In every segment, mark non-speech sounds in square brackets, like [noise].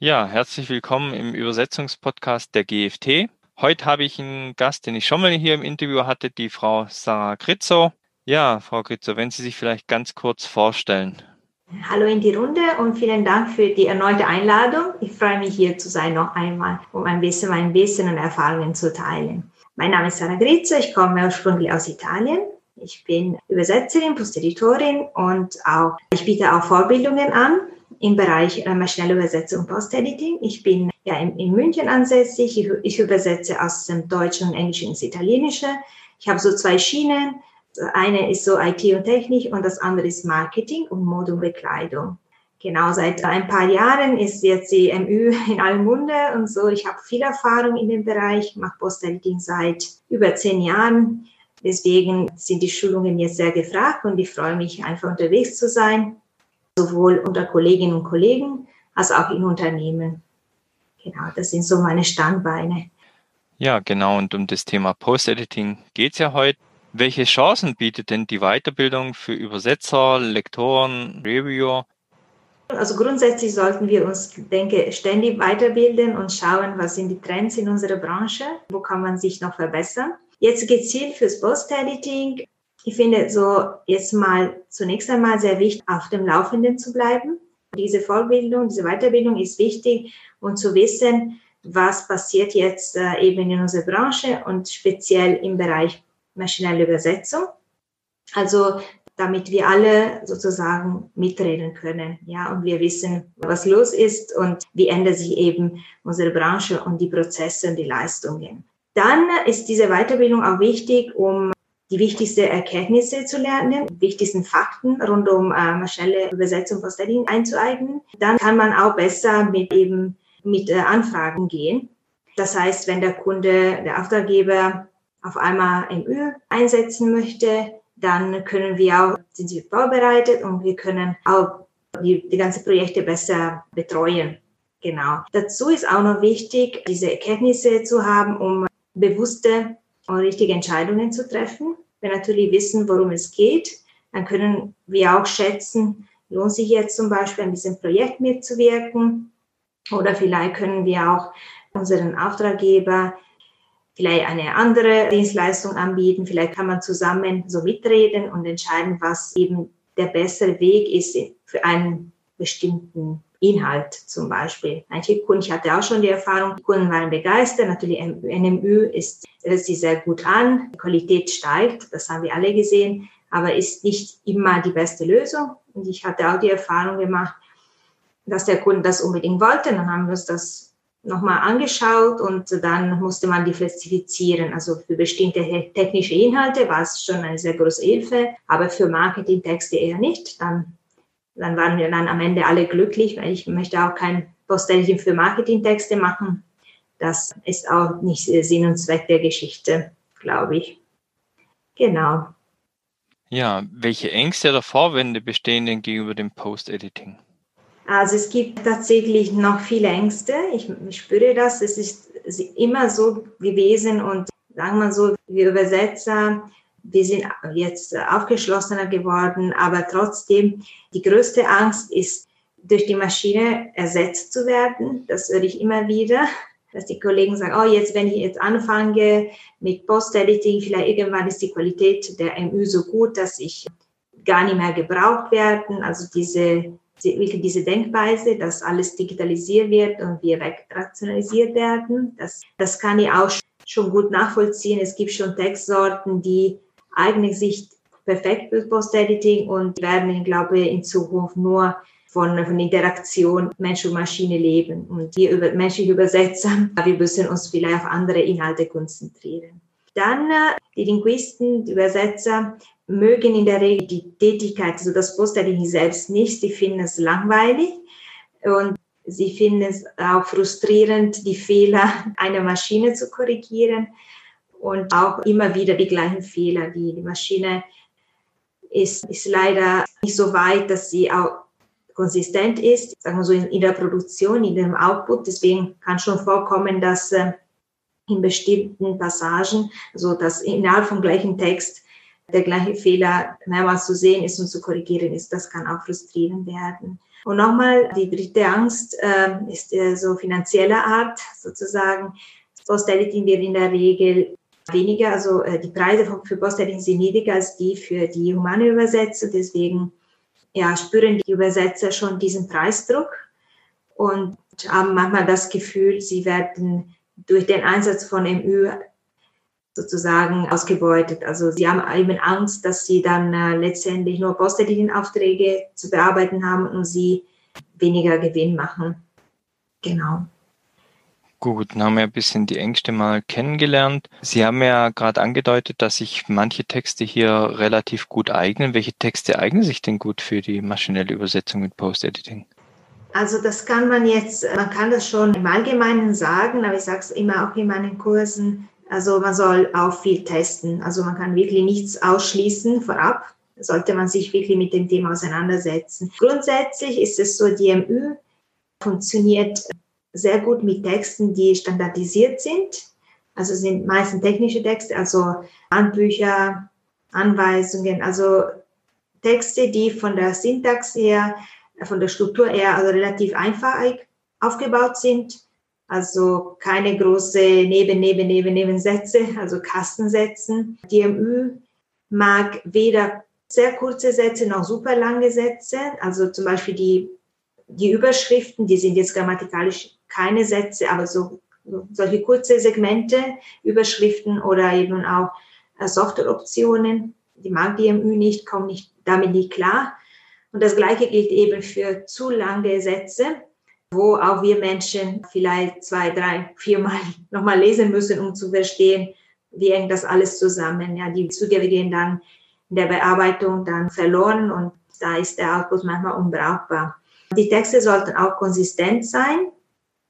Ja, herzlich willkommen im Übersetzungspodcast der GFT. Heute habe ich einen Gast, den ich schon mal hier im Interview hatte, die Frau Sarah Kritzow. Ja, Frau Kritzow, wenn Sie sich vielleicht ganz kurz vorstellen. Hallo in die Runde und vielen Dank für die erneute Einladung. Ich freue mich hier zu sein noch einmal, um ein bisschen mein Wissen und Erfahrungen zu teilen. Mein Name ist Sarah Grizzo, ich komme ursprünglich aus Italien. Ich bin Übersetzerin, Posteditorin und auch, ich biete auch Vorbildungen an im Bereich äh, maschinelle Übersetzung Post-Editing. Ich bin ja in, in München ansässig. Ich, ich, übersetze aus dem Deutschen und Englischen ins Italienische. Ich habe so zwei Schienen. Eine ist so IT und Technik und das andere ist Marketing und Mode und Bekleidung. Genau, seit ein paar Jahren ist jetzt die MÜ [laughs] in allem Munde und so. Ich habe viel Erfahrung in dem Bereich, mache Postediting seit über zehn Jahren. Deswegen sind die Schulungen jetzt sehr gefragt und ich freue mich einfach unterwegs zu sein, sowohl unter Kolleginnen und Kollegen als auch in Unternehmen. Genau, das sind so meine Standbeine. Ja, genau. Und um das Thema Post-Editing geht es ja heute. Welche Chancen bietet denn die Weiterbildung für Übersetzer, Lektoren, Reviewer? Also grundsätzlich sollten wir uns, denke ständig weiterbilden und schauen, was sind die Trends in unserer Branche, wo kann man sich noch verbessern. Jetzt gezielt fürs Post-Editing. Ich finde so jetzt mal zunächst einmal sehr wichtig, auf dem Laufenden zu bleiben. Diese Vorbildung, diese Weiterbildung ist wichtig und zu wissen, was passiert jetzt äh, eben in unserer Branche und speziell im Bereich maschinelle Übersetzung. Also damit wir alle sozusagen mitreden können, ja, und wir wissen, was los ist und wie ändert sich eben unsere Branche und die Prozesse und die Leistungen. Dann ist diese Weiterbildung auch wichtig, um die wichtigsten Erkenntnisse zu lernen, die wichtigsten Fakten rund um äh, maschinelle Übersetzung von Sterling einzueignen. Dann kann man auch besser mit eben mit äh, Anfragen gehen. Das heißt, wenn der Kunde, der Auftraggeber auf einmal MÜ einsetzen möchte, dann können wir auch, sind sie vorbereitet und wir können auch die, die ganzen Projekte besser betreuen. Genau. Dazu ist auch noch wichtig, diese Erkenntnisse zu haben, um bewusste und richtige Entscheidungen zu treffen. Wir natürlich wissen, worum es geht, dann können wir auch schätzen, lohnt sich jetzt zum Beispiel an diesem Projekt mitzuwirken oder vielleicht können wir auch unseren Auftraggeber vielleicht eine andere Dienstleistung anbieten. Vielleicht kann man zusammen so mitreden und entscheiden, was eben der bessere Weg ist für einen bestimmten Inhalt zum Beispiel. Manche Kunden, ich hatte auch schon die Erfahrung, die Kunden waren begeistert. Natürlich, NMÜ ist, hört sich sehr gut an. Die Qualität steigt, das haben wir alle gesehen, aber ist nicht immer die beste Lösung. Und ich hatte auch die Erfahrung gemacht, dass der Kunde das unbedingt wollte. Dann haben wir uns das nochmal angeschaut und dann musste man die spezifizieren. Also für bestimmte technische Inhalte war es schon eine sehr große Hilfe, aber für Marketingtexte eher nicht. Dann, dann waren wir dann am Ende alle glücklich, weil ich möchte auch kein Postiding für Marketingtexte machen. Das ist auch nicht Sinn und Zweck der Geschichte, glaube ich. Genau. Ja, welche Ängste oder Vorwände bestehen denn gegenüber dem Post-Editing? Also es gibt tatsächlich noch viele Ängste. Ich, ich spüre das. Es ist immer so gewesen und sagen wir so, wir Übersetzer, wir sind jetzt aufgeschlossener geworden, aber trotzdem die größte Angst ist, durch die Maschine ersetzt zu werden. Das höre ich immer wieder, dass die Kollegen sagen, oh, jetzt, wenn ich jetzt anfange mit Post-Editing, vielleicht irgendwann ist die Qualität der MÜ so gut, dass ich gar nicht mehr gebraucht werden. Also diese wirklich diese Denkweise, dass alles digitalisiert wird und wir wegrationalisiert werden. Das, das kann ich auch schon gut nachvollziehen. Es gibt schon Textsorten, die eignen sich perfekt für Post-Editing und werden, ich glaube, in Zukunft nur von, von Interaktion Mensch und Maschine leben. Und wir über, menschliche Übersetzer, wir müssen uns vielleicht auf andere Inhalte konzentrieren. Dann äh, die Linguisten, die Übersetzer mögen in der Regel die Tätigkeit, also das Postediting selbst nicht. Sie finden es langweilig und sie finden es auch frustrierend, die Fehler einer Maschine zu korrigieren und auch immer wieder die gleichen Fehler. Die, die Maschine ist, ist leider nicht so weit, dass sie auch konsistent ist, sagen wir so in, der Produktion, in dem Output. Deswegen kann schon vorkommen, dass äh, in bestimmten Passagen, also dass innerhalb vom gleichen Text der gleiche Fehler mehrmals zu sehen ist und zu korrigieren ist. Das kann auch frustrierend werden. Und nochmal, die dritte Angst äh, ist äh, so finanzieller Art sozusagen. Das Post-Editing wird in der Regel weniger, also äh, die Preise für Post-Editing sind niedriger als die für die humane Übersetzer. Deswegen ja, spüren die Übersetzer schon diesen Preisdruck und haben manchmal das Gefühl, sie werden durch den Einsatz von MÜ sozusagen ausgebeutet. Also sie haben eben Angst, dass sie dann äh, letztendlich nur Post-Editing-Aufträge zu bearbeiten haben und sie weniger Gewinn machen. Genau. Gut, dann haben wir ein bisschen die Ängste mal kennengelernt. Sie haben ja gerade angedeutet, dass sich manche Texte hier relativ gut eignen. Welche Texte eignen sich denn gut für die maschinelle Übersetzung mit Post-Editing? Also das kann man jetzt, man kann das schon im Allgemeinen sagen, aber ich sage es immer auch in meinen Kursen, also man soll auch viel testen. Also man kann wirklich nichts ausschließen vorab. Sollte man sich wirklich mit dem Thema auseinandersetzen. Grundsätzlich ist es so, DMÜ funktioniert sehr gut mit Texten, die standardisiert sind. Also sind meistens technische Texte, also Handbücher, Anweisungen, also Texte, die von der Syntax her, von der Struktur her also relativ einfach aufgebaut sind. Also keine große Neben, Neben, Neben, Nebensätze, also Kastensätzen. DMÜ mag weder sehr kurze Sätze noch super lange Sätze. Also zum Beispiel die, die Überschriften, die sind jetzt grammatikalisch keine Sätze, aber so, solche kurze Segmente, Überschriften oder eben auch äh, Softwareoptionen, die mag DMÜ nicht, kommen nicht damit nicht klar. Und das Gleiche gilt eben für zu lange Sätze, wo auch wir Menschen vielleicht zwei, drei, viermal [laughs] nochmal lesen müssen, um zu verstehen, wie hängt das alles zusammen. Ja, die Zugänge gehen dann in der Bearbeitung dann verloren und da ist der Output manchmal unbrauchbar. Die Texte sollten auch konsistent sein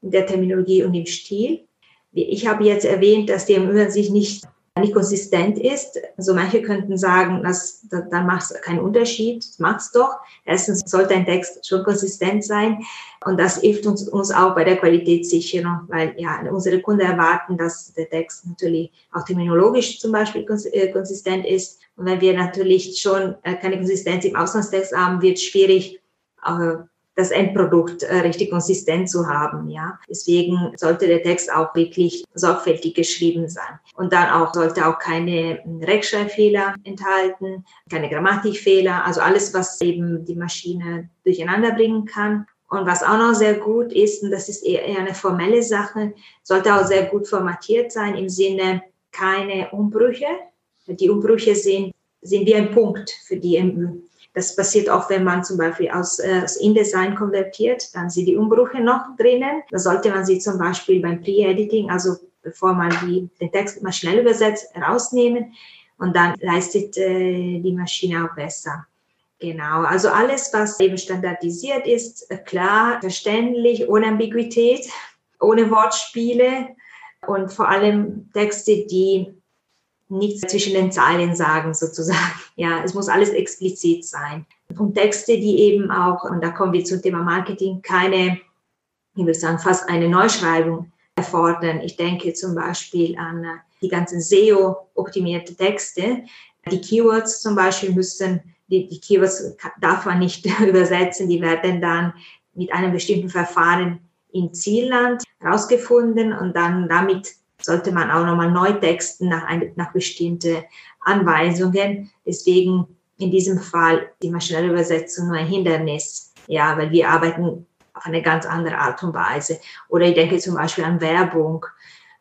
in der Terminologie und im Stil. Ich habe jetzt erwähnt, dass die MÜ sich nicht, nicht konsistent ist. Also manche könnten sagen, dass, dann macht es keinen Unterschied. Macht es doch. Erstens sollte ein Text schon konsistent sein. Und das hilft uns, uns auch bei der Qualitätssicherung, weil ja, unsere Kunden erwarten, dass der Text natürlich auch terminologisch zum Beispiel äh, konsistent ist. Und wenn wir natürlich schon äh, keine Konsistenz im Auslandstext haben, wird es schwierig, äh, das Endprodukt äh, richtig konsistent zu haben. Ja, deswegen sollte der Text auch wirklich sorgfältig geschrieben sein. Und dann auch sollte auch keine Rechtschreibfehler enthalten, keine Grammatikfehler, also alles, was eben die Maschine durcheinander bringen kann. Und was auch noch sehr gut ist, und das ist eher eine formelle Sache, sollte auch sehr gut formatiert sein im Sinne keine Umbrüche. Die Umbrüche sind, sind wie ein Punkt für die. Das passiert auch, wenn man zum Beispiel aus, äh, aus InDesign konvertiert, dann sind die Umbrüche noch drinnen. Da sollte man sie zum Beispiel beim Pre-Editing, also bevor man die, den Text mal schnell übersetzt, rausnehmen und dann leistet äh, die Maschine auch besser. Genau, also alles, was eben standardisiert ist, klar, verständlich, ohne Ambiguität, ohne Wortspiele und vor allem Texte, die nichts zwischen den Zeilen sagen sozusagen. Ja, es muss alles explizit sein. Und Texte, die eben auch, und da kommen wir zum Thema Marketing, keine, ich würde sagen, fast eine Neuschreibung erfordern. Ich denke zum Beispiel an äh, die ganzen SEO-optimierte Texte. Die Keywords zum Beispiel müssen, die, die Keywords darf man nicht [laughs] übersetzen, die werden dann mit einem bestimmten Verfahren in Zielland rausgefunden und dann damit sollte man auch nochmal neu texten nach, ein, nach bestimmten Anweisungen. Deswegen in diesem Fall die maschinelle Übersetzung nur ein Hindernis. Ja, weil wir arbeiten auf eine ganz andere Art und Weise. Oder ich denke zum Beispiel an Werbung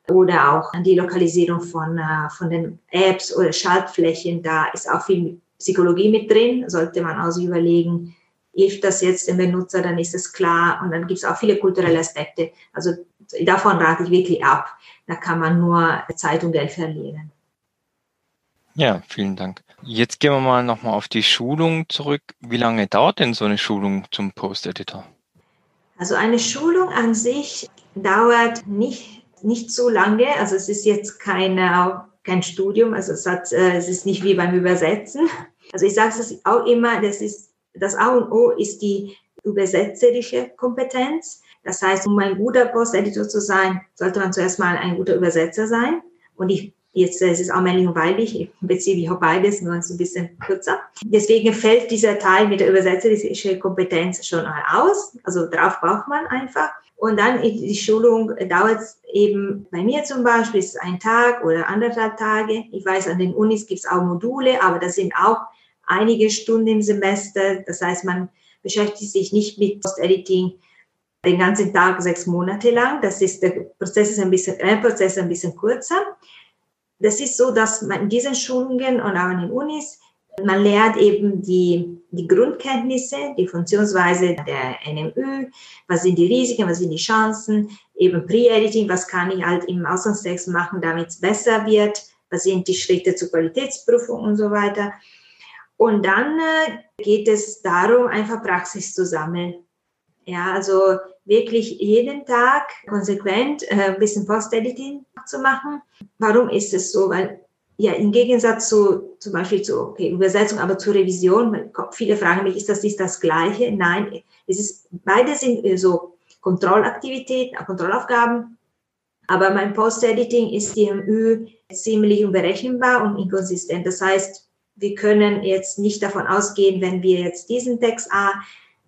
oder auch an die Lokalisierung von, äh, von den Apps oder Schaltflächen. Da ist auch viel Psychologie mit drin. Sollte man also überlegen, hilft das jetzt dem Benutzer, dann ist es klar. Und dann gibt es auch viele kulturelle Aspekte. Also davon rate ich wirklich ab. Da kann man nur Zeit und Geld verlieren. Ja, vielen Dank. Jetzt gehen wir mal nochmal auf die Schulung zurück. Wie lange dauert denn so eine Schulung zum Post-Editor? Also eine Schulung an sich dauert nicht, nicht so lange. Also es ist jetzt keine, kein Studium, also es, hat, äh, es ist nicht wie beim Übersetzen. Also ich sage es auch immer, das, ist, das A und O ist die übersetzerische Kompetenz. Das heißt, um ein guter Post-Editor zu sein, sollte man zuerst mal ein guter Übersetzer sein. Und ich Jetzt ist es allmählich und weilig, ich beziehe ich auch beides, nur ein bisschen kürzer. Deswegen fällt dieser Teil mit der übersetzerische Kompetenz schon mal aus. Also darauf braucht man einfach. Und dann die Schulung dauert eben bei mir zum Beispiel ist ein Tag oder anderthalb Tage. Ich weiß, an den Unis gibt es auch Module, aber das sind auch einige Stunden im Semester. Das heißt, man beschäftigt sich nicht mit Post-Editing den ganzen Tag sechs Monate lang. Das ist der Prozess ist ein bisschen, der Prozess ein bisschen kürzer. Das ist so, dass man in diesen Schulungen und auch an den Unis man lernt eben die, die Grundkenntnisse, die Funktionsweise der NMÜ, was sind die Risiken, was sind die Chancen, eben Pre-Editing, was kann ich halt im Auslandstext machen, damit es besser wird, was sind die Schritte zur Qualitätsprüfung und so weiter. Und dann äh, geht es darum, einfach Praxis zu sammeln. Ja, also wirklich jeden Tag konsequent äh, ein bisschen Post-Editing zu machen. Warum ist es so? Weil ja, im Gegensatz zu zum Beispiel zu okay, Übersetzung, aber zur Revision, viele fragen mich, ist das nicht das Gleiche? Nein, es ist, beide sind äh, so Kontrollaktivitäten, Kontrollaufgaben, aber mein Post-Editing ist DMÜ ziemlich unberechenbar und inkonsistent. Das heißt, wir können jetzt nicht davon ausgehen, wenn wir jetzt diesen Text A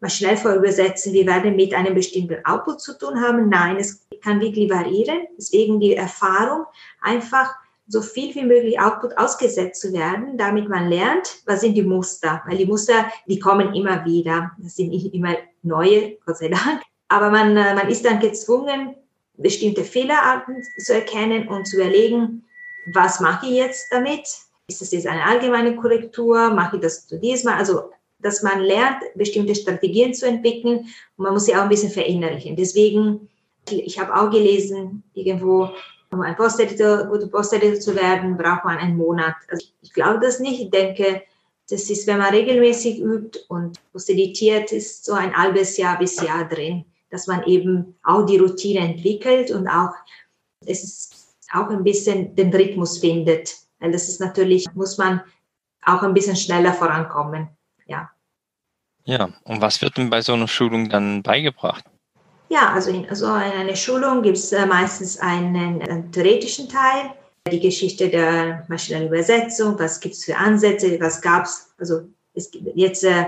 mal schnell vorübersetzen, wir werden mit einem bestimmten Output zu tun haben. Nein, es kann wirklich variieren. Deswegen die Erfahrung einfach so viel wie möglich Output ausgesetzt zu werden, damit man lernt, was sind die Muster. Weil die Muster, die kommen immer wieder. Das sind nicht immer neue, Gott sei Dank. Aber man, äh, man ist dann gezwungen, bestimmte Fehlerarten zu erkennen und zu überlegen, was mache ich jetzt damit? Ist das jetzt eine allgemeine Korrektur? Mache ich das diesmal? Also, dass man lernt, bestimmte Strategien zu entwickeln und man muss sie auch ein bisschen verinnerlichen. Deswegen, ich habe auch gelesen, irgendwo, um ein Posteditor, guter Posteditor zu werden, braucht man einen Monat. Also ich glaube das nicht. Ich denke, das ist, wenn man regelmäßig übt und posteditiert, ist so ein halbes Jahr bis Jahr drin, dass man eben auch die Routine entwickelt und auch, es ist auch ein bisschen den Rhythmus findet. Weil das ist natürlich, muss man auch ein bisschen schneller vorankommen. Ja. Ja, und was wird denn bei so einer Schulung dann beigebracht? Ja, also in so einer Schulung gibt es äh, meistens einen, einen, theoretischen Teil, die Geschichte der maschinellen Übersetzung, was gibt es für Ansätze, was gab es, also es gibt jetzt äh,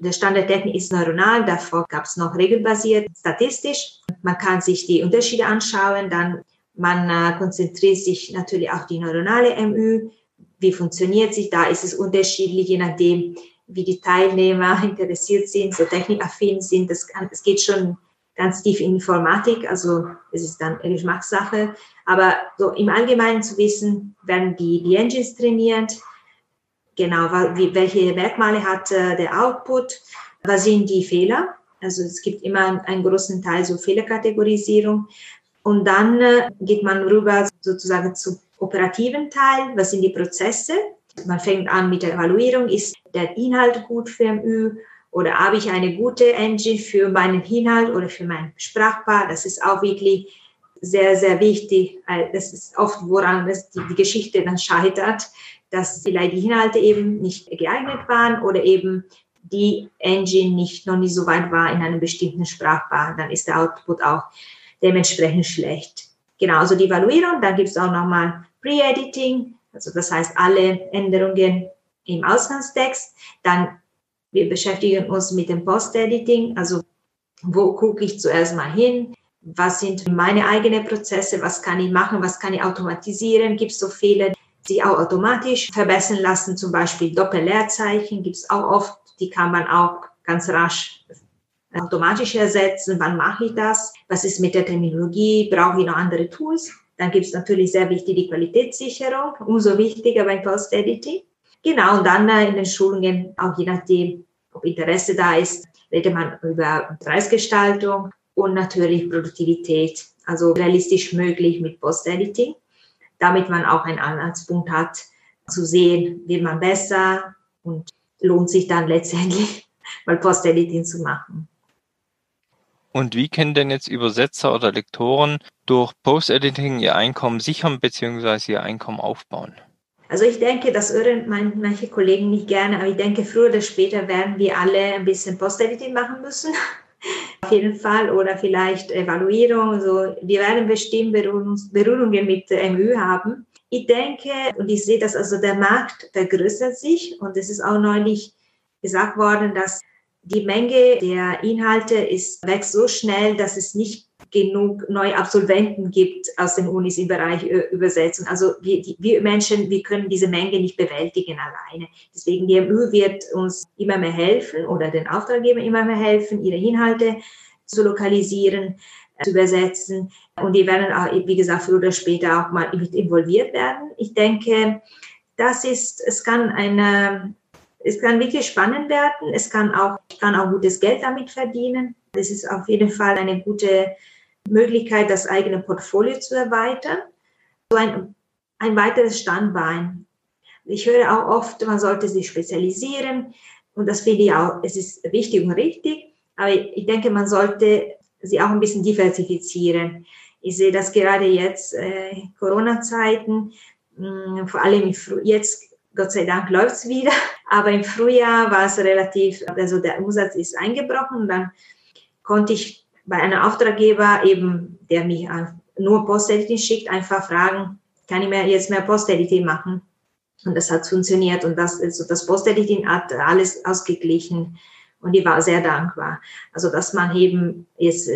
der Stand der Technik ist neuronal, davor gab es noch regelbasiert, statistisch. Man kann sich die Unterschiede anschauen, dann man äh, konzentriert sich natürlich auf die neuronale MÜ, wie funktioniert sich, da ist es unterschiedlich, je nachdem, wie die Teilnehmer [laughs] interessiert sind, so technikaffin sind, das kann, es geht schon ganz tief in Informatik, also es ist dann eine Geschmackssache. Aber so im Allgemeinen zu wissen, werden die, die Engines trainiert, genau, wie, welche Merkmale hat äh, der Output, was sind die Fehler. Also es gibt immer einen großen Teil so Fehlerkategorisierung. Und dann äh, geht man rüber sozusagen zum operativen Teil, was sind die Prozesse. Man fängt an mit der Evaluierung, ist der Inhalt gut für MÜ oder habe ich eine gute Engine für meinen Inhalt oder für mein Sprachpaar? Das ist auch wirklich sehr, sehr wichtig. Das ist oft, woran das die, die Geschichte dann scheitert, dass vielleicht die Inhalte eben nicht geeignet waren oder eben die Engine nicht noch nicht so weit war in einem bestimmten Sprachpaar. Dann ist der Output auch dementsprechend schlecht. Genau, also die Evaluierung, dann gibt es auch nochmal Pre-Editing, also das heißt alle Änderungen im Ausgangstext, dann wir beschäftigen uns mit dem Post-Editing, also wo gucke ich zuerst mal hin, was sind meine eigenen Prozesse, was kann ich machen, was kann ich automatisieren, gibt es so Fehler, die auch automatisch verbessern lassen, zum Beispiel Doppelleerzeichen gibt es auch oft, die kann man auch ganz rasch automatisch ersetzen, wann mache ich das, was ist mit der Terminologie, brauche ich noch andere Tools. Dann gibt es natürlich sehr wichtig die Qualitätssicherung, umso wichtiger beim Post-Editing. Genau, und dann äh, in den Schulungen, auch je nachdem, ob Interesse da ist, redet man über Preisgestaltung und natürlich Produktivität, also realistisch möglich mit Post-Editing, damit man auch einen Anhaltspunkt hat, zu sehen, wird man besser und lohnt sich dann letztendlich [laughs] mal Post-Editing zu machen. Und wie können denn jetzt Übersetzer oder Lektoren durch Post-Editing ihr Einkommen sichern bzw. ihr Einkommen aufbauen? Also ich denke, das hören manche Kollegen nicht gerne, aber ich denke, früher oder später werden wir alle ein bisschen Post-Editing machen müssen. [laughs] Auf jeden Fall. Oder vielleicht Evaluierung. So. Wir werden bestimmt Berührungen mit MÜ haben. Ich denke, und ich sehe das, also der Markt vergrößert sich und es ist auch neulich gesagt worden, dass die Menge der Inhalte ist, wächst so schnell, dass es nicht genug neue Absolventen gibt aus den Unis im Bereich Übersetzung. Also wir, die, wir Menschen, wir können diese Menge nicht bewältigen alleine. Deswegen die MU wird uns immer mehr helfen oder den Auftraggeber immer mehr helfen, ihre Inhalte zu lokalisieren, zu übersetzen. Und die werden, auch, wie gesagt, früher oder später auch mal involviert werden. Ich denke, das ist, es kann eine, es kann wirklich spannend werden. Es kann auch, ich kann auch gutes Geld damit verdienen. Das ist auf jeden Fall eine gute Möglichkeit, das eigene Portfolio zu erweitern. So ein, ein weiteres Standbein. Ich höre auch oft, man sollte sich spezialisieren. Und das finde ich auch, es ist wichtig und richtig. Aber ich denke, man sollte sie auch ein bisschen diversifizieren. Ich sehe das gerade jetzt, äh, Corona-Zeiten, mm, vor allem jetzt Gott sei Dank läuft's wieder. Aber im Frühjahr war es relativ, also der Umsatz ist eingebrochen dann konnte ich bei einem Auftraggeber eben, der mich nur Post-Editing schickt, einfach fragen, kann ich mir jetzt mehr Post-Editing machen? Und das hat funktioniert und das, also das Post-Editing hat alles ausgeglichen und ich war sehr dankbar. Also, dass man eben jetzt,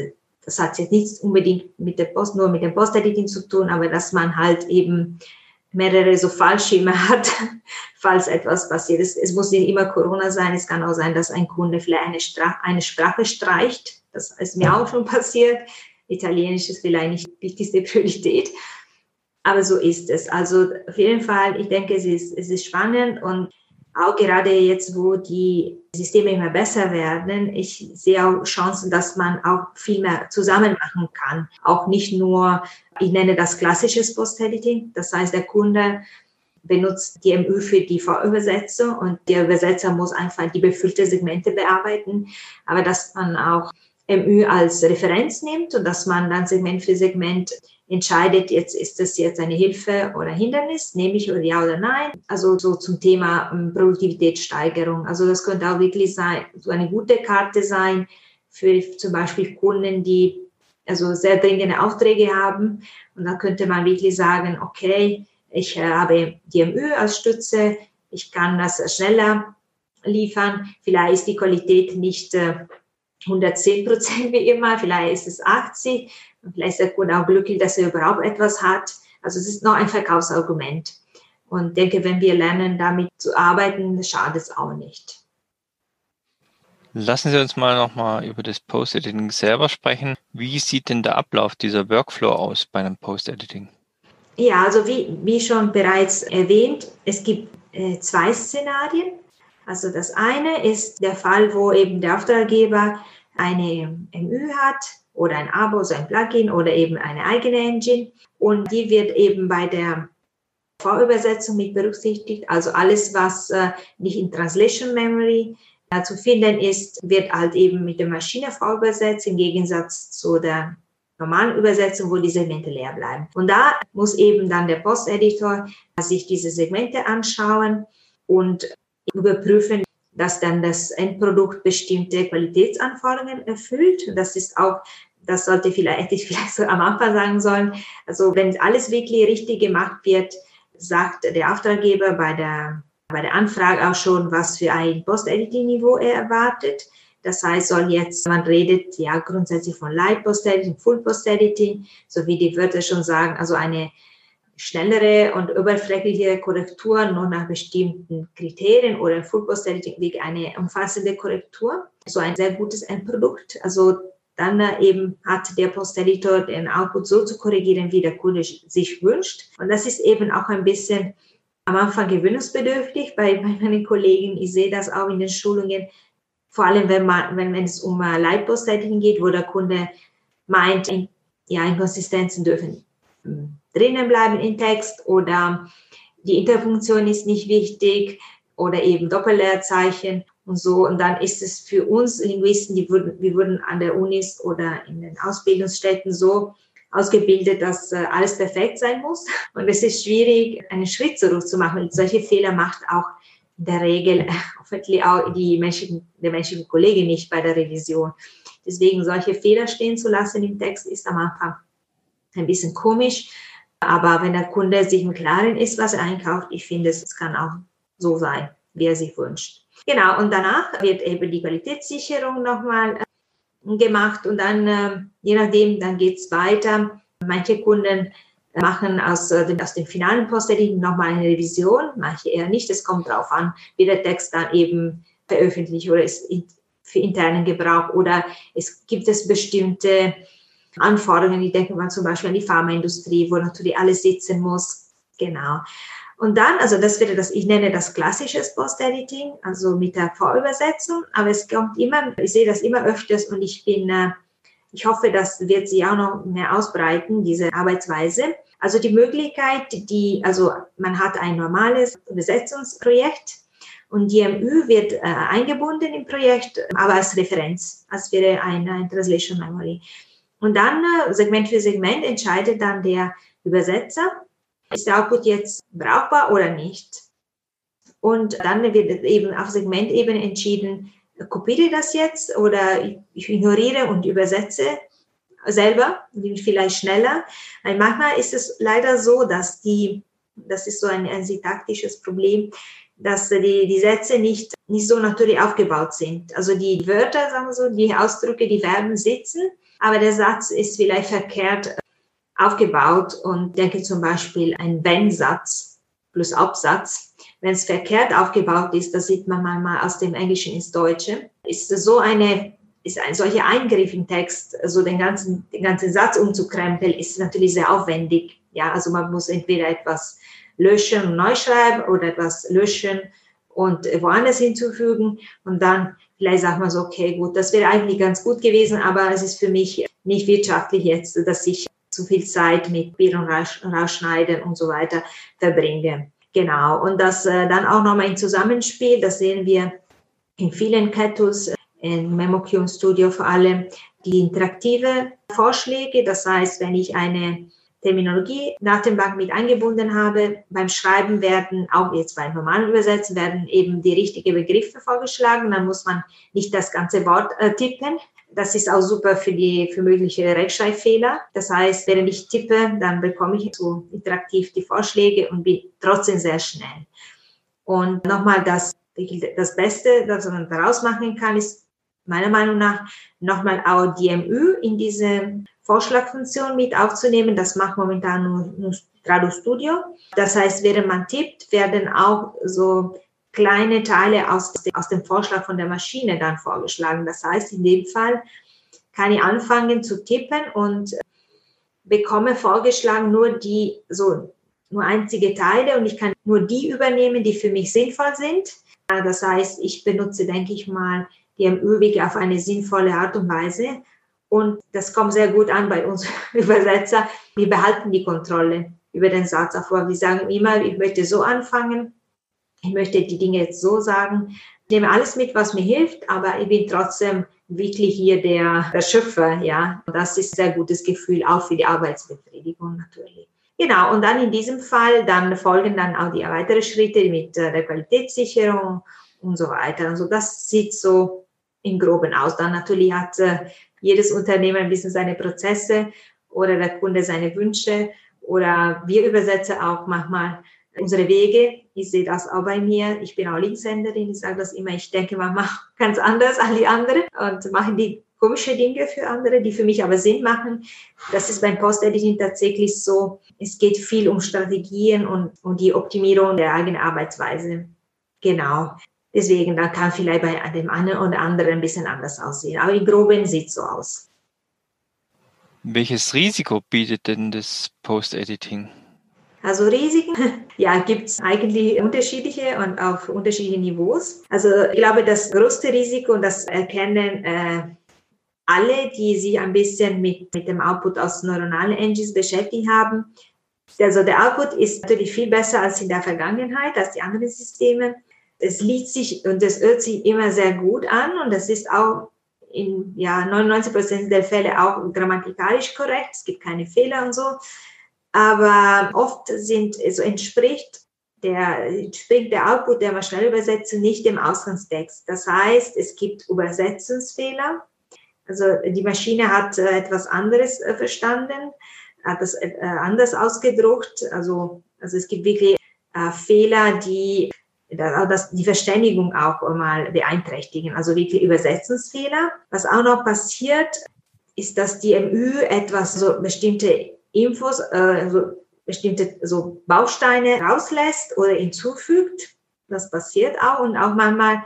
das hat jetzt nichts unbedingt mit der Post, nur mit dem Post-Editing zu tun, aber dass man halt eben mehrere so Fallschirme [laughs] hat, falls etwas passiert. Es, es muss nicht immer Corona sein, es kann auch sein, dass ein Kunde vielleicht eine, Stra eine Sprache streicht. Das ist mir auch schon passiert. Italienisch ist vielleicht nicht die wichtigste [laughs] Priorität, aber so ist es. Also auf jeden Fall, ich denke, es ist, es ist spannend und auch gerade jetzt, wo die Systeme immer besser werden, ich sehe auch Chancen, dass man auch viel mehr zusammen machen kann. Auch nicht nur, ich nenne das klassisches Post-Editing. Das heißt, der Kunde benutzt die MÜ für die Vorübersetzung und der Übersetzer muss einfach die befüllte Segmente bearbeiten. Aber dass man auch MÜ als Referenz nimmt und dass man dann Segment für Segment entscheidet, jetzt ist das jetzt eine Hilfe oder Hindernis, nehme ich oder ja oder nein. Also so zum Thema ähm, Produktivitätssteigerung. Also das könnte auch wirklich sein, so eine gute Karte sein für zum Beispiel Kunden, die also sehr dringende Aufträge haben. Und da könnte man wirklich sagen, okay, ich äh, habe DMÜ als Stütze, ich kann das schneller liefern. Vielleicht ist die Qualität nicht 110 äh, Prozent wie immer, vielleicht ist es 80, Vielleicht ist der Kunde auch glücklich, dass er überhaupt etwas hat. Also es ist noch ein Verkaufsargument. Und denke, wenn wir lernen, damit zu arbeiten, schadet es auch nicht. Lassen Sie uns mal nochmal über das Post-Editing selber sprechen. Wie sieht denn der Ablauf dieser Workflow aus bei einem Post-Editing? Ja, also wie, wie schon bereits erwähnt, es gibt äh, zwei Szenarien. Also das eine ist der Fall, wo eben der Auftraggeber eine MÜ hat, oder ein Abo, so ein Plugin oder eben eine eigene Engine. Und die wird eben bei der Vorübersetzung mit berücksichtigt. Also alles, was äh, nicht in Translation Memory äh, zu finden ist, wird halt eben mit der Maschine vorübersetzt, im Gegensatz zu der normalen Übersetzung, wo die Segmente leer bleiben. Und da muss eben dann der Post-Editor sich diese Segmente anschauen und überprüfen, dass dann das Endprodukt bestimmte Qualitätsanforderungen erfüllt. Das ist auch das sollte vielleicht, hätte ich vielleicht so am Anfang sagen sollen. Also wenn alles wirklich richtig gemacht wird, sagt der Auftraggeber bei der, bei der Anfrage auch schon, was für ein Post-Editing-Niveau er erwartet. Das heißt, soll jetzt, man redet ja grundsätzlich von Light Post-Editing, Full Post-Editing, so wie die Wörter schon sagen, also eine schnellere und oberflächliche Korrektur nur nach bestimmten Kriterien oder Post-Editing wie eine umfassende Korrektur. So ein sehr gutes Endprodukt. Also dann eben hat der Posteditor den Output so zu korrigieren, wie der Kunde sich wünscht. Und das ist eben auch ein bisschen am Anfang gewöhnungsbedürftig bei, meinen Kollegen. Ich sehe das auch in den Schulungen, vor allem wenn, man, wenn, wenn es um Leitpostediting geht, wo der Kunde meint, ja, Inkonsistenzen dürfen hm, drinnen bleiben im Text oder die Interfunktion ist nicht wichtig oder eben Doppelleerzeichen und so. Und dann ist es für uns Linguisten, die wurden, wir wurden an der Unis oder in den Ausbildungsstätten so ausgebildet, dass äh, alles perfekt sein muss. Und es ist schwierig, einen Schritt zurück zu machen. Und solche Fehler macht auch in der Regel [laughs] hoffentlich auch die menschlichen, der menschliche Kollege nicht bei der Revision. Deswegen solche Fehler stehen zu lassen im Text ist am Anfang ein bisschen komisch. Aber wenn der Kunde sich im Klaren ist, was er einkauft, ich finde, es kann auch so sein, wie er sich wünscht. Genau, und danach wird eben die Qualitätssicherung nochmal äh, gemacht und dann, äh, je nachdem, dann geht es weiter. Manche Kunden machen aus, äh, aus dem finalen Postediting nochmal eine Revision, manche eher nicht. Es kommt darauf an, wie der Text dann eben veröffentlicht oder ist für internen Gebrauch oder es gibt es bestimmte Anforderungen. Ich denke mal zum Beispiel an die Pharmaindustrie, wo natürlich alles sitzen muss. Genau. Und dann, also das wäre das, ich nenne das klassische Post-Editing, also mit der Vorübersetzung, aber es kommt immer, ich sehe das immer öfters und ich bin, äh, ich hoffe, das wird sich auch noch mehr ausbreiten, diese Arbeitsweise. Also die Möglichkeit, die, also man hat ein normales Übersetzungsprojekt und die MÜ wird äh, eingebunden im Projekt, aber als Referenz, als wäre eine, ein Translation Memory. Und dann äh, Segment für Segment entscheidet dann der Übersetzer, ist der Output jetzt brauchbar oder nicht. Und dann wird eben auf Segmentebene entschieden, kopiere das jetzt oder ich ignoriere und übersetze selber, vielleicht schneller. Weil manchmal ist es leider so, dass die, das ist so ein, ein syntaktisches Problem, dass die, die Sätze nicht, nicht so natürlich aufgebaut sind. Also die Wörter, sagen wir so, die Ausdrücke, die Verben sitzen, aber der Satz ist vielleicht verkehrt aufgebaut und denke zum Beispiel ein Wenn-Satz plus Absatz. Wenn es verkehrt aufgebaut ist, das sieht man manchmal aus dem Englischen ins Deutsche, ist so eine ist ein solcher Eingriff im Text, so also den ganzen, den ganzen Satz umzukrempeln, ist natürlich sehr aufwendig. Ja, also man muss entweder etwas löschen und neu schreiben oder etwas löschen und woanders hinzufügen und dann vielleicht sagt man so, okay, gut, das wäre eigentlich ganz gut gewesen, aber es ist für mich nicht wirtschaftlich jetzt, dass ich zu viel Zeit mit Bier und Rausschneiden und so weiter verbringe. Genau. Und das äh, dann auch nochmal im Zusammenspiel, das sehen wir in vielen Catus, in MemoQ Studio vor allem, die interaktive Vorschläge. Das heißt, wenn ich eine Terminologie Datenbank mit eingebunden habe. Beim Schreiben werden, auch jetzt beim normalen Übersetzen, werden eben die richtigen Begriffe vorgeschlagen. Dann muss man nicht das ganze Wort äh, tippen. Das ist auch super für die, für mögliche Rechtschreibfehler. Das heißt, wenn ich tippe, dann bekomme ich so interaktiv die Vorschläge und bin trotzdem sehr schnell. Und nochmal das, das Beste, was man daraus machen kann, ist meiner Meinung nach nochmal auch DMÜ in diese Vorschlagfunktion mit aufzunehmen. Das macht momentan nur, nur Trado Studio. Das heißt, während man tippt, werden auch so kleine Teile aus, aus dem Vorschlag von der Maschine dann vorgeschlagen. Das heißt, in dem Fall kann ich anfangen zu tippen und bekomme vorgeschlagen nur die, so, nur einzige Teile und ich kann nur die übernehmen, die für mich sinnvoll sind. Das heißt, ich benutze, denke ich mal, die MÜ-Wege auf eine sinnvolle Art und Weise und das kommt sehr gut an bei uns [laughs] Übersetzer. Wir behalten die Kontrolle über den Satzaufbau. Wir sagen immer, ich möchte so anfangen. Ich möchte die Dinge jetzt so sagen. Ich nehme alles mit, was mir hilft, aber ich bin trotzdem wirklich hier der, der Schöpfer, ja. Das ist ein sehr gutes Gefühl, auch für die Arbeitsbefriedigung natürlich. Genau, und dann in diesem Fall, dann folgen dann auch die weiteren Schritte mit der Qualitätssicherung und so weiter. Also das sieht so im Groben aus. Dann natürlich hat äh, jedes Unternehmen ein bisschen seine Prozesse oder der Kunde seine Wünsche oder wir Übersetzer auch manchmal unsere Wege. Ich sehe das auch bei mir. Ich bin auch Linkshänderin. Ich sage das immer. Ich denke manchmal [laughs] ganz anders als die anderen und machen die komische Dinge für andere, die für mich aber Sinn machen. Das ist beim Post-Editing tatsächlich so. Es geht viel um Strategien und, um die Optimierung der eigenen Arbeitsweise. Genau. Deswegen, da kann vielleicht bei dem einen oder anderen ein bisschen anders aussehen. Aber im Groben sieht es so aus. Welches Risiko bietet denn das Post-Editing? Also Risiken, [laughs] ja, gibt es eigentlich unterschiedliche und auf unterschiedliche Niveaus. Also ich glaube, das größte Risiko, und das erkennen äh, alle, die sich ein bisschen mit, mit dem Output aus neuronalen Engines beschäftigt haben. Also der Output ist natürlich viel besser als in der Vergangenheit, als die anderen Systeme es liest sich und es hört sich immer sehr gut an und das ist auch in ja, 99 Prozent der Fälle auch grammatikalisch korrekt. Es gibt keine Fehler und so. Aber oft sind, also entspricht der, entspricht der Output der Maschinenübersetzung nicht dem Ausgangstext. Das heißt, es gibt Übersetzungsfehler. Also die Maschine hat äh, etwas anderes äh, verstanden hat das äh, anders ausgedruckt. Also, also es gibt wirklich Fehler, die das, die Verständigung auch mal beeinträchtigen, also wirklich Übersetzungsfehler. Was auch noch passiert, ist, dass die MÜ etwas so bestimmte Infos, äh, so bestimmte so Bausteine rauslässt oder hinzufügt. Das passiert auch und auch manchmal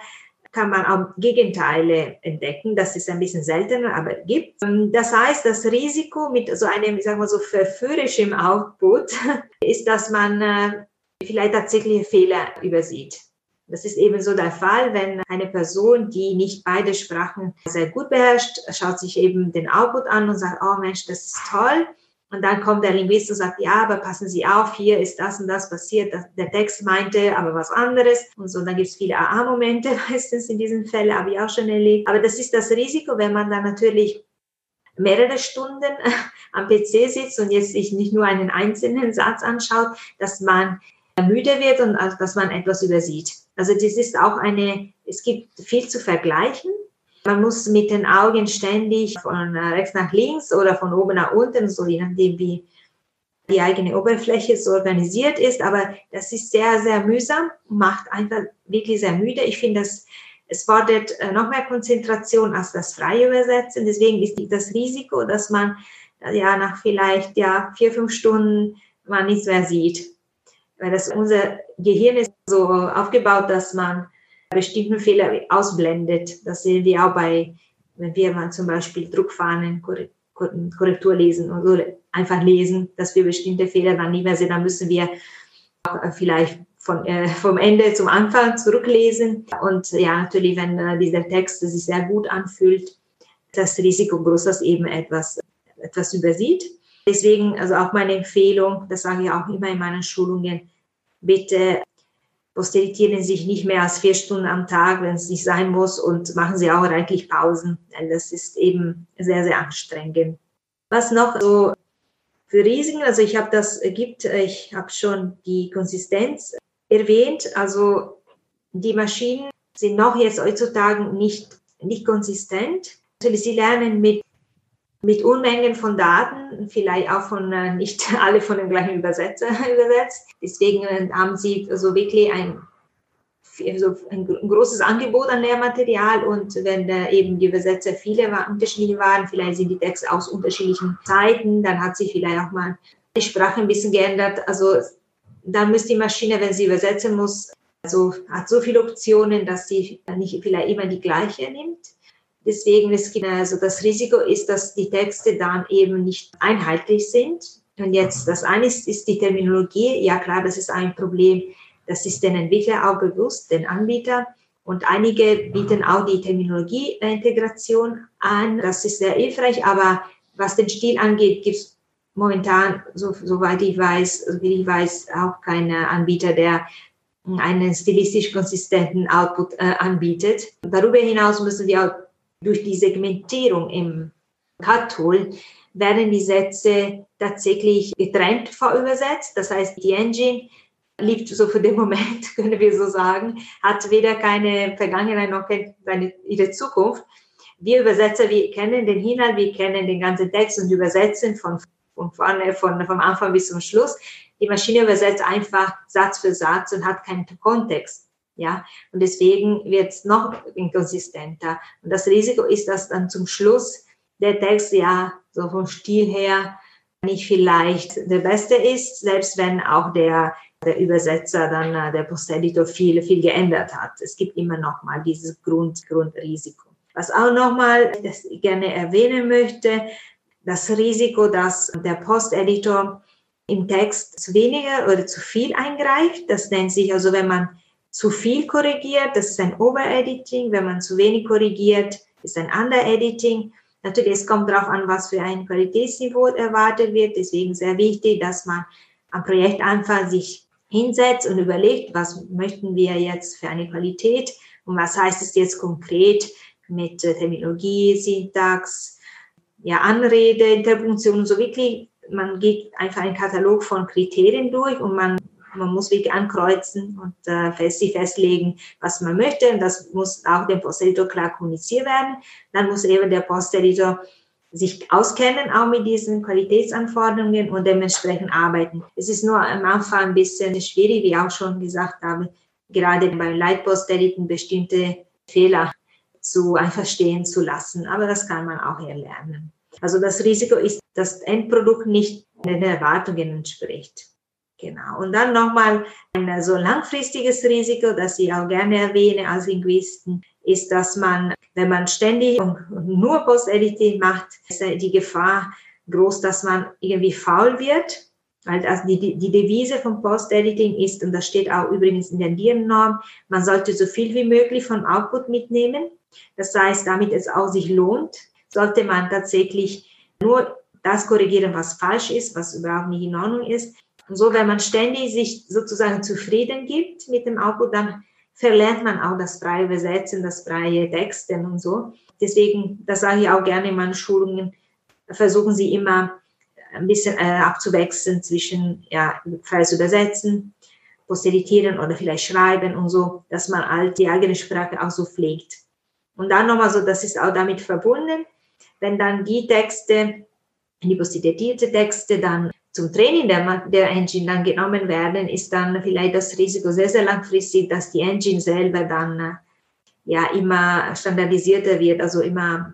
kann man auch Gegenteile entdecken. Das ist ein bisschen seltener, aber gibt. Das heißt, das Risiko mit so einem, sagen wir so, verführerischem Output [laughs] ist, dass man äh, vielleicht tatsächlich Fehler übersieht. Das ist ebenso der Fall, wenn eine Person, die nicht beide Sprachen sehr gut beherrscht, schaut sich eben den Output an und sagt, oh Mensch, das ist toll. Und dann kommt der Linguist und sagt, ja, aber passen Sie auf, hier ist das und das passiert. Der Text meinte aber was anderes. Und so, dann gibt es viele AA-Momente [laughs] meistens in diesen Fällen, habe ich auch schon erlebt. Aber das ist das Risiko, wenn man dann natürlich mehrere Stunden [laughs] am PC sitzt und jetzt sich nicht nur einen einzelnen Satz anschaut, dass man müde wird und dass man etwas übersieht. Also das ist auch eine, es gibt viel zu vergleichen. Man muss mit den Augen ständig von rechts nach links oder von oben nach unten, so je nachdem, wie die eigene Oberfläche so organisiert ist. Aber das ist sehr, sehr mühsam, macht einfach wirklich sehr müde. Ich finde, es fordert äh, noch mehr Konzentration als das freie Übersetzen. Deswegen ist das Risiko, dass man ja nach vielleicht ja vier, fünf Stunden man nichts mehr sieht weil das unser Gehirn ist so aufgebaut, dass man bestimmte Fehler ausblendet. Das sehen wir auch bei, wenn wir mal zum Beispiel Druckfahnen, Korrektur lesen und so einfach lesen, dass wir bestimmte Fehler dann nicht mehr sehen. Dann müssen wir auch vielleicht von, äh, vom Ende zum Anfang zurücklesen. Und ja, natürlich, wenn äh, dieser Text sich sehr gut anfühlt, das Risiko groß, dass eben etwas, etwas übersieht. Deswegen, also auch meine Empfehlung, das sage ich auch immer in meinen Schulungen, bitte posteritieren sich nicht mehr als vier Stunden am Tag, wenn es nicht sein muss und machen Sie auch reichlich Pausen, denn das ist eben sehr, sehr anstrengend. Was noch so für Risiken, also ich habe das gibt, ich habe schon die Konsistenz erwähnt, also die Maschinen sind noch jetzt heutzutage nicht, nicht konsistent. Sie lernen mit mit Unmengen von Daten, vielleicht auch von äh, nicht [laughs] alle von dem gleichen Übersetzer [laughs] übersetzt. Deswegen äh, haben sie so wirklich ein, so ein, großes Angebot an Lehrmaterial und wenn da eben die Übersetzer viele war, unterschiedlich waren, vielleicht sind die Texte aus unterschiedlichen Zeiten, dann hat sich vielleicht auch mal die Sprache ein bisschen geändert. Also dann müsste die Maschine, wenn sie übersetzen muss, also hat so viele Optionen, dass sie nicht vielleicht immer die gleiche nimmt. Deswegen es gibt also das Risiko ist, dass die Texte dann eben nicht einheitlich sind. Und jetzt das eine ist, ist die Terminologie. Ja klar, das ist ein Problem. Das ist den Entwickler auch bewusst, den Anbieter. Und einige bieten auch die Terminologie-Integration an. Das ist sehr hilfreich. Aber was den Stil angeht, gibt es momentan, so, soweit ich weiß, wie ich weiß, auch keine Anbieter, der einen stilistisch konsistenten Output äh, anbietet. Darüber hinaus müssen wir auch durch die Segmentierung im CAD-Tool werden die Sätze tatsächlich getrennt vorübersetzt. Das heißt, die Engine lebt so für den Moment, [laughs] können wir so sagen, hat weder keine Vergangenheit noch seine, ihre Zukunft. Wir Übersetzer, wir kennen den Inhalt, wir kennen den ganzen Text und übersetzen von, von vorne, von, vom Anfang bis zum Schluss. Die Maschine übersetzt einfach Satz für Satz und hat keinen Kontext. Ja, und deswegen wird es noch inkonsistenter. Und das Risiko ist, dass dann zum Schluss der Text ja so vom Stil her nicht vielleicht der beste ist, selbst wenn auch der, der Übersetzer dann, äh, der Posteditor viel, viel geändert hat. Es gibt immer noch mal dieses Grund, Grundrisiko. Was auch noch mal das ich gerne erwähnen möchte, das Risiko, dass der Posteditor im Text zu weniger oder zu viel eingreift. Das nennt sich also, wenn man zu viel korrigiert, das ist ein Overediting. Wenn man zu wenig korrigiert, ist ein Underediting. Natürlich, es kommt darauf an, was für ein Qualitätsniveau erwartet wird. Deswegen sehr wichtig, dass man am Projektanfang sich hinsetzt und überlegt, was möchten wir jetzt für eine Qualität und was heißt es jetzt konkret mit Terminologie, Syntax, ja, Anrede, Interpunktion und so wirklich. Man geht einfach einen Katalog von Kriterien durch und man man muss wirklich ankreuzen und äh, fest, sich festlegen, was man möchte. Und das muss auch dem Posteditor klar kommuniziert werden. Dann muss eben der Posteditor sich auskennen, auch mit diesen Qualitätsanforderungen und dementsprechend arbeiten. Es ist nur am Anfang ein bisschen schwierig, wie auch schon gesagt habe, gerade bei Leitpost-Editen bestimmte Fehler zu einfach stehen zu lassen. Aber das kann man auch erlernen. Also das Risiko ist, dass das Endprodukt nicht den Erwartungen entspricht. Genau. Und dann nochmal ein so langfristiges Risiko, das ich auch gerne erwähne als Linguisten, ist, dass man, wenn man ständig nur Post-Editing macht, ist die Gefahr groß, dass man irgendwie faul wird. Weil also die, die Devise vom Post-Editing ist, und das steht auch übrigens in der DIN-Norm, man sollte so viel wie möglich vom Output mitnehmen. Das heißt, damit es auch sich lohnt, sollte man tatsächlich nur das korrigieren, was falsch ist, was überhaupt nicht in Ordnung ist. Und so, wenn man ständig sich sozusagen zufrieden gibt mit dem Output, dann verlernt man auch das freie Übersetzen, das freie Texten und so. Deswegen, das sage ich auch gerne in meinen Schulungen, versuchen Sie immer ein bisschen äh, abzuwechseln zwischen ja, freies Übersetzen, Posteritieren oder vielleicht Schreiben und so, dass man all die eigene Sprache auch so pflegt. Und dann nochmal so, das ist auch damit verbunden, wenn dann die Texte, die posteditierte Texte dann zum Training der, der Engine dann genommen werden, ist dann vielleicht das Risiko sehr, sehr langfristig, dass die Engine selber dann ja immer standardisierter wird, also immer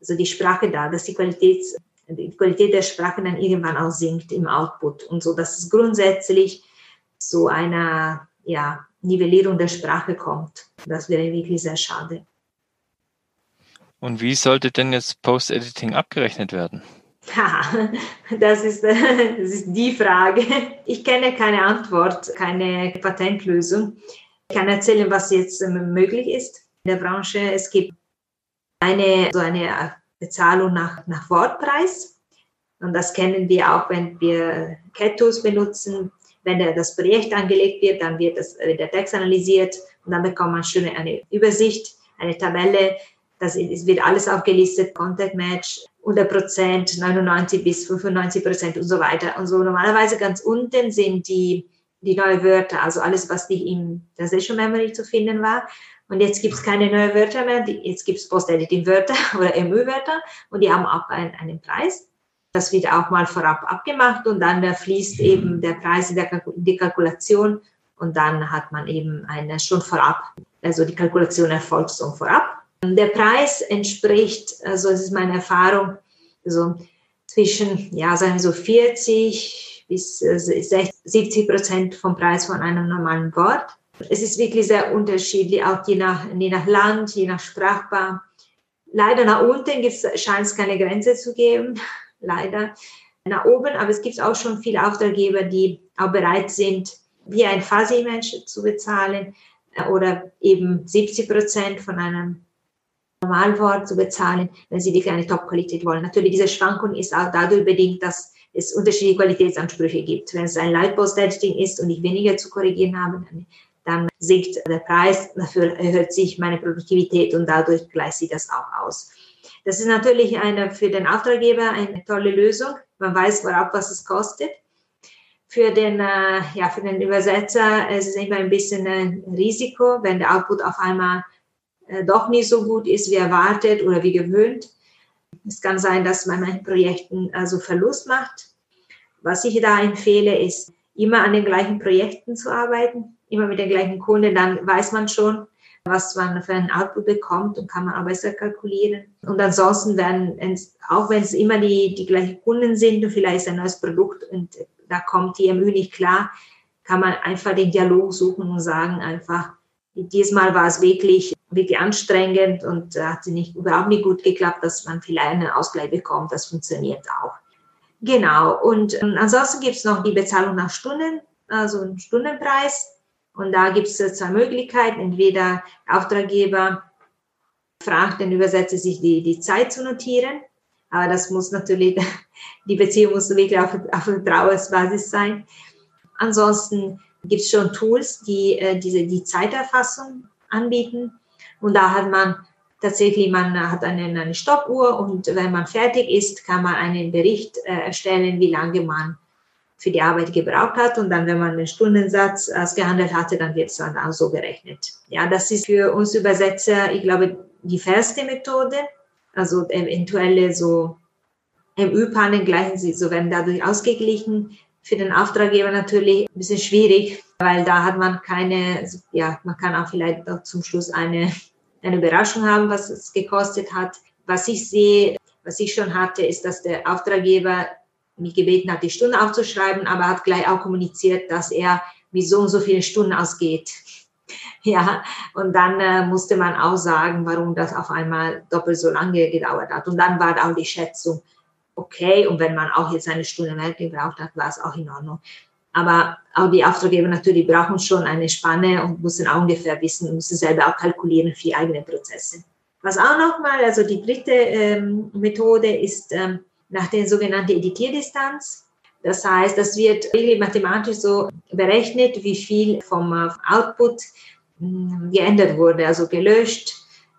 also die Sprache da, dass die Qualität, die Qualität der Sprache dann irgendwann auch sinkt im Output und so, dass es grundsätzlich zu einer ja, Nivellierung der Sprache kommt. Das wäre wirklich sehr schade. Und wie sollte denn jetzt Post-Editing abgerechnet werden? [laughs] Ha, das ist, [laughs] das ist die Frage. Ich kenne keine Antwort, keine Patentlösung. Ich kann erzählen, was jetzt möglich ist in der Branche. Es gibt eine, so eine Bezahlung nach, nach Wortpreis. Und das kennen wir auch, wenn wir CAT-Tools benutzen. Wenn das Projekt angelegt wird, dann wird das, der Text analysiert und dann bekommt man schön eine Übersicht, eine Tabelle. Das, wird alles aufgelistet, Contact Match, 100 Prozent, 99 bis 95 Prozent und so weiter. Und so normalerweise ganz unten sind die, die neuen Wörter, also alles, was nicht in der Session Memory zu finden war. Und jetzt gibt es keine neuen Wörter mehr, jetzt gibt es Post-Editing-Wörter [laughs] oder MU-Wörter und die haben auch einen, einen Preis. Das wird auch mal vorab abgemacht und dann fließt eben der Preis in der die Kalkulation und dann hat man eben eine schon vorab, also die Kalkulation erfolgt schon vorab der Preis entspricht, also es ist meine Erfahrung, so zwischen, ja, sagen wir so 40 bis 60, äh, 70 Prozent vom Preis von einem normalen Wort. Es ist wirklich sehr unterschiedlich, auch je nach, je nach Land, je nach Sprachbar. Leider nach unten scheint es keine Grenze zu geben, [laughs] leider nach oben, aber es gibt auch schon viele Auftraggeber, die auch bereit sind, wie ein Fuzzy-Mensch zu bezahlen äh, oder eben 70 Prozent von einem Normalwort zu bezahlen, wenn sie wirklich eine Top-Qualität wollen. Natürlich, diese Schwankung ist auch dadurch bedingt, dass es unterschiedliche Qualitätsansprüche gibt. Wenn es ein Lightpost-Editing ist und ich weniger zu korrigieren habe, dann sinkt der Preis, dafür erhöht sich meine Produktivität und dadurch gleicht sich das auch aus. Das ist natürlich eine, für den Auftraggeber eine tolle Lösung. Man weiß vorab, was es kostet. Für den, äh, ja, für den Übersetzer ist es immer ein bisschen ein Risiko, wenn der Output auf einmal doch nicht so gut ist wie erwartet oder wie gewöhnt. Es kann sein, dass man in Projekten also Verlust macht. Was ich da empfehle, ist immer an den gleichen Projekten zu arbeiten, immer mit den gleichen Kunden. Dann weiß man schon, was man für einen Output bekommt und kann man auch besser kalkulieren. Und ansonsten werden, auch wenn es immer die, die gleichen Kunden sind und vielleicht ein neues Produkt und da kommt die MÜ nicht klar, kann man einfach den Dialog suchen und sagen einfach, diesmal war es wirklich wirklich anstrengend und äh, hat sie nicht, überhaupt nicht gut geklappt, dass man vielleicht einen Ausgleich bekommt. Das funktioniert auch. Genau. Und ähm, ansonsten gibt es noch die Bezahlung nach Stunden, also einen Stundenpreis. Und da gibt es zwei Möglichkeiten. Entweder der Auftraggeber fragt den Übersetzer, sich die, die Zeit zu notieren. Aber das muss natürlich, [laughs] die Beziehung muss wirklich auf, auf Vertrauensbasis sein. Ansonsten gibt es schon Tools, die äh, diese, die Zeiterfassung anbieten. Und da hat man tatsächlich, man hat eine, eine Stoppuhr und wenn man fertig ist, kann man einen Bericht äh, erstellen, wie lange man für die Arbeit gebraucht hat. Und dann, wenn man den Stundensatz ausgehandelt hatte, dann wird es dann auch so gerechnet. Ja, das ist für uns Übersetzer, ich glaube, die fairste Methode, Also eventuelle so MÜ-Pannen gleichen sie, so werden dadurch ausgeglichen. Für den Auftraggeber natürlich ein bisschen schwierig, weil da hat man keine, ja, man kann auch vielleicht auch zum Schluss eine, eine Überraschung haben, was es gekostet hat. Was ich sehe, was ich schon hatte, ist, dass der Auftraggeber mich gebeten hat, die Stunden aufzuschreiben, aber hat gleich auch kommuniziert, dass er mit so und so viele Stunden ausgeht. [laughs] Ja, und dann äh, musste man auch sagen, warum das auf einmal doppelt so lange gedauert hat. Und dann war auch die Schätzung okay. Und wenn man auch jetzt eine Stunde mehr gebraucht hat, war es auch in Ordnung. Aber auch die Auftraggeber natürlich brauchen schon eine Spanne und müssen auch ungefähr wissen, müssen selber auch kalkulieren für eigene Prozesse. Was auch nochmal, also die dritte ähm, Methode ist ähm, nach der sogenannten Editierdistanz. Das heißt, das wird really mathematisch so berechnet, wie viel vom äh, Output hm, geändert wurde, also gelöscht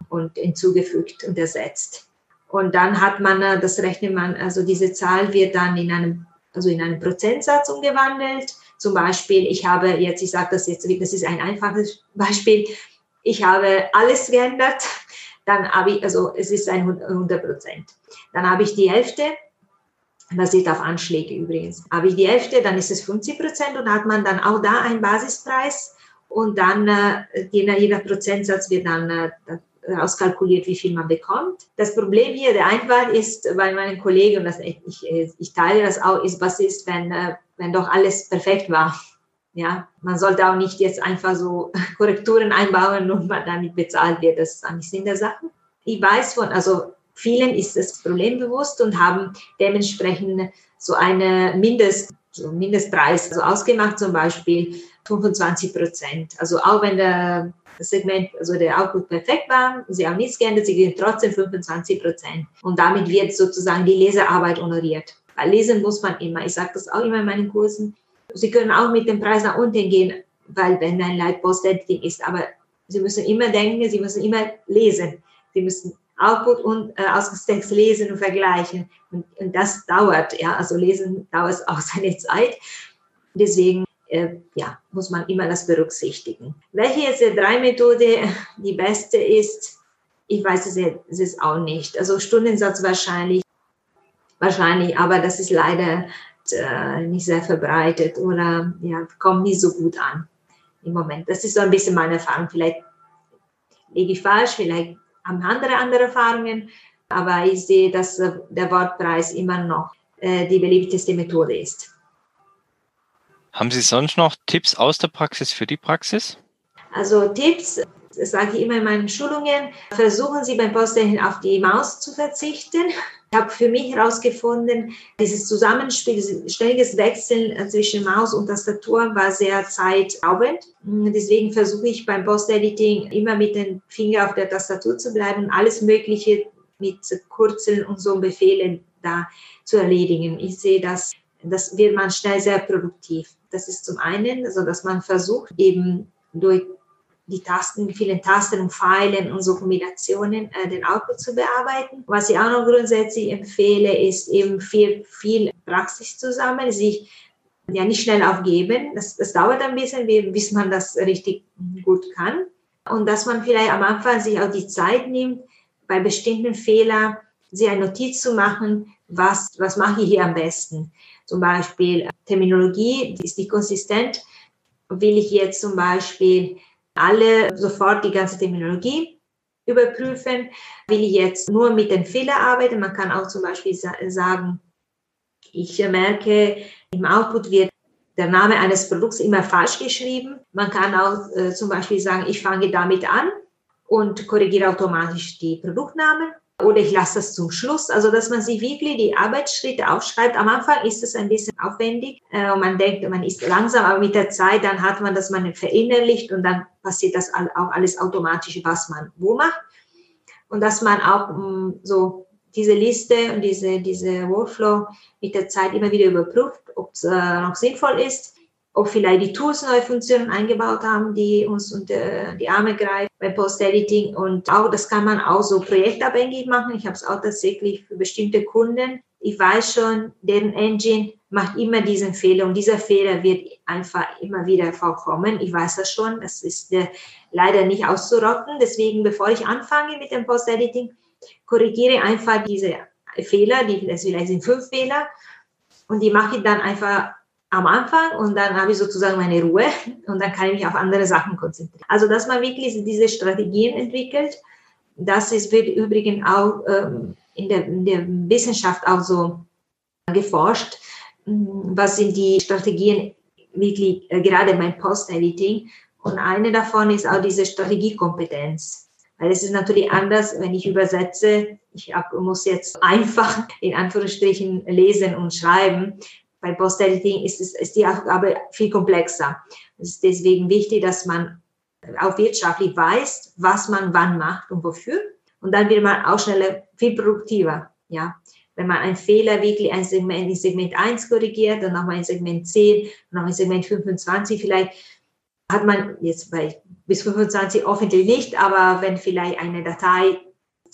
und hinzugefügt und ersetzt. Und dann hat man, äh, das rechnet man, also diese Zahl wird dann in einem, also in einen Prozentsatz umgewandelt. Zum Beispiel, ich habe jetzt, ich sage das jetzt, das ist ein einfaches [laughs] Beispiel, ich habe alles geändert, dann habe ich, also es ist ein 100 Prozent. Dann habe ich die Hälfte basiert auf Anschläge übrigens. Habe ich die Hälfte, dann ist es 50 Prozent und hat man dann auch da einen Basispreis und dann äh, jeder, jeder Prozentsatz wird dann äh, auskalkuliert, wie viel man bekommt. Das Problem hier, der Einfall ist bei meinen Kollegen, und das, ich, ich teile das auch, ist, was ist, wenn, äh, wenn doch alles perfekt war. Ja, man sollte auch nicht jetzt einfach so [laughs] Korrekturen einbauen und man damit bezahlt wird. Das ist eigentlich Sinn der Sache. Ich weiß von, also Vielen ist das Problem bewusst und haben dementsprechend so eine Mindest, so Mindestpreis also ausgemacht, zum Beispiel 25 Prozent. Also auch wenn der Segment, also der Output perfekt war, sie haben nichts geändert, sie gehen trotzdem 25 Prozent. Und damit wird sozusagen die Leserarbeit honoriert. Weil lesen muss man immer. Ich sage das auch immer in meinen Kursen. Sie können auch mit dem Preis nach unten gehen, weil wenn ein Leitpost-Editing ist, aber Sie müssen immer denken, Sie müssen immer lesen. Sie müssen Output und äh, Ausgangstext lesen und vergleichen. Und, und, das dauert, ja, also lesen dauert [laughs] auch seine Zeit. Deswegen ja, muss man immer das berücksichtigen. Welche jetzt der drei Methode die beste ist, ich weiß es jetzt auch nicht. Also Stundensatz wahrscheinlich, wahrscheinlich, aber das ist leider äh, nicht sehr verbreitet oder ja, kommt nicht so gut an im Moment. Das ist so ein bisschen meine Erfahrung. Vielleicht liege ich falsch, vielleicht haben andere andere Erfahrungen, aber ich sehe, dass äh, der Wortpreis immer noch äh, die beliebteste Methode ist. Haben Sie sonst noch Tipps aus der Praxis für die Praxis? Also Tipps, das sage ich immer in meinen Schulungen, versuchen Sie beim Posten auf die Maus zu verzichten. Ich habe für mich herausgefunden, dieses Zusammenspiel, ständiges Wechseln zwischen Maus und Tastatur war sehr zeitraubend. Deswegen versuche ich beim Post-Editing immer mit dem Finger auf der Tastatur zu bleiben und alles Mögliche mit Kurzeln und so Befehlen da zu erledigen. Ich sehe, dass das wird man schnell sehr produktiv. Das ist zum einen, also dass man versucht, eben durch die Tasten, vielen Tasten und Pfeilen und so Kombinationen äh, den Output zu bearbeiten. Was ich auch noch grundsätzlich empfehle, ist eben viel, viel Praxis zusammen, sich ja nicht schnell aufgeben. Das, das dauert ein bisschen, bis man das richtig gut kann. Und dass man vielleicht am Anfang sich auch die Zeit nimmt, bei bestimmten Fehlern sich eine Notiz zu machen, was, was mache ich hier am besten. Zum Beispiel Terminologie, die ist nicht konsistent. Will ich jetzt zum Beispiel alle sofort die ganze Terminologie überprüfen. Will ich jetzt nur mit den Fehlern arbeiten? Man kann auch zum Beispiel sagen, ich merke, im Output wird der Name eines Produkts immer falsch geschrieben. Man kann auch äh, zum Beispiel sagen, ich fange damit an und korrigiere automatisch die Produktnamen oder ich lasse das zum Schluss. Also, dass man sich wirklich die Arbeitsschritte aufschreibt. Am Anfang ist es ein bisschen aufwendig äh, und man denkt, man ist langsam, aber mit der Zeit, dann hat man das man verinnerlicht und dann passiert das auch alles automatisch, was man wo macht. Und dass man auch mh, mm, so diese Liste und diese, diese Workflow mit der Zeit immer wieder überprüft, ob es äh, noch sinnvoll ist ob vielleicht die Tools neue Funktionen eingebaut haben, die uns unter die Arme greifen beim Post-Editing. Und auch das kann man auch so projektabhängig machen. Ich habe es auch tatsächlich für bestimmte Kunden. Ich weiß schon, deren Engine macht immer diesen Fehler und dieser Fehler wird einfach immer wieder vorkommen. Ich weiß das schon. Das ist äh, leider nicht auszurotten. Deswegen, bevor ich anfange mit dem Post-Editing, korrigiere einfach diese Fehler, die das vielleicht sind fünf Fehler und die mache ich dann einfach am Anfang und dann habe ich sozusagen meine Ruhe [laughs] und dann kann ich mich auf andere Sachen konzentrieren. Also dass man wirklich diese Strategien entwickelt, das ist wird übrigens auch ähm, in, der, in der Wissenschaft auch so geforscht, was sind die Strategien wirklich äh, gerade beim Post-Editing und eine davon ist auch diese Strategiekompetenz. Weil es ist natürlich anders, wenn ich übersetze. Ich muss jetzt [laughs] einfach in Anführungsstrichen lesen und schreiben. Bei Post-Editing ist, es, ist die Aufgabe viel komplexer. Es ist deswegen wichtig, dass man auch wirtschaftlich weiß, was man wann macht und wofür. Und dann wird man auch schneller viel produktiver. Ja, wenn man einen Fehler wirklich ein Segment in Segment 1 korrigiert und nochmal in Segment 10 und nochmal in Segment 25 vielleicht, hat man jetzt bei bis 25 hoffentlich nicht, aber wenn vielleicht eine Datei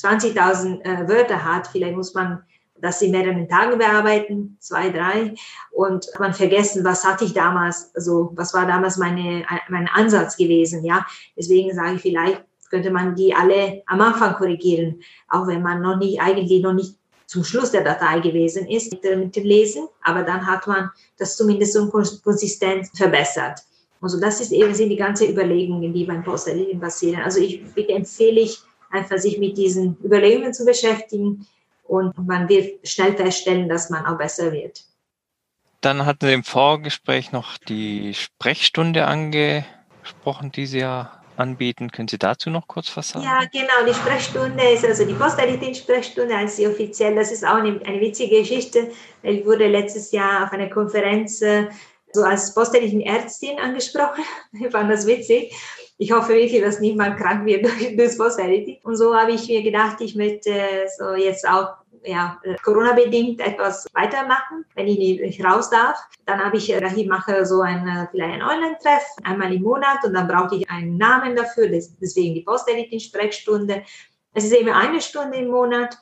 20.000 äh, Wörter hat, vielleicht muss man das in mehreren Tagen bearbeiten, zwei, drei, und man vergessen, was hatte ich damals, also was war damals meine, mein Ansatz gewesen, ja. Deswegen sage ich vielleicht, könnte man die alle am Anfang korrigieren, auch wenn man noch nicht, eigentlich noch nicht zum Schluss der Datei gewesen ist mit dem Lesen, aber dann hat man das zumindest so konsistent verbessert. Also das ist eben sind die ganzen Überlegungen, die beim Post-Editing passieren. Also ich bitte empfehle ich einfach, sich mit diesen Überlegungen zu beschäftigen und man wird schnell feststellen, dass man auch besser wird. Dann hatten Sie im Vorgespräch noch die Sprechstunde angesprochen, die Sie ja anbieten. Können Sie dazu noch kurz was sagen? Ja, genau. Die Sprechstunde ist also die Post-Editing-Sprechstunde als die offiziell. Das ist auch eine, eine witzige Geschichte. Ich wurde letztes Jahr auf einer Konferenz äh, so als Post-Editing-Ärztin angesprochen. [laughs] Ich fand das witzig. Ich hoffe wirklich, dass niemand krank wird durch [laughs] das Post-Editing. Und so habe ich mir gedacht, ich möchte so jetzt auch ja, Corona-bedingt etwas weitermachen, wenn ich nicht raus darf. Dann habe ich, äh, ich mache so ein, vielleicht ein Online-Treff einmal im Monat und dann brauche ich einen Namen dafür, deswegen die Post-Editing-Sprechstunde. Es ist eben eine Stunde im Monat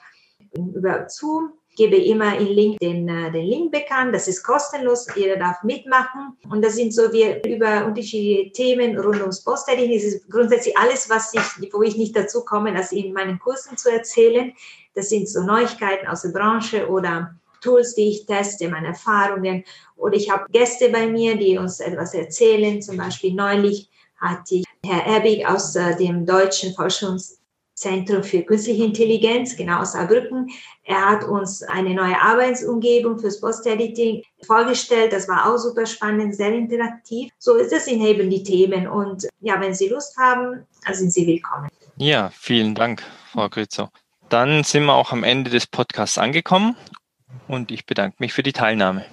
über Zoom gebe immer in Link den, äh, den Link bekannt. Das ist kostenlos. Jeder darf mitmachen. Und das sind so wir über unterschiedliche Themen rund ums Post-Editing. Das ist grundsätzlich alles, was ich, wo ich nicht dazu komme, das in meinen Kursen zu erzählen. Das sind so Neuigkeiten aus der Branche oder Tools, die ich teste, meine Erfahrungen. Oder ich habe Gäste bei mir, die uns etwas erzählen. Zum Beispiel neulich hatte ich Herr Erbig aus äh, dem Deutschen Forschungs Zentrum für Künstliche Intelligenz, genau aus Saarbrücken. Er hat uns eine neue Arbeitsumgebung fürs Post-Editing vorgestellt. Das war auch super spannend, sehr interaktiv. So ist es in eben die Themen. Und ja, wenn Sie Lust haben, dann sind Sie willkommen. Ja, vielen Dank, Frau Grützow. Dann sind wir auch am Ende des Podcasts angekommen und ich bedanke mich für die Teilnahme.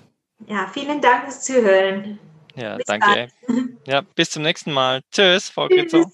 Ja, vielen Dank fürs Zuhören. Ja, bis danke. Bald. Ja, bis zum nächsten Mal. Tschüss, Frau Grützow.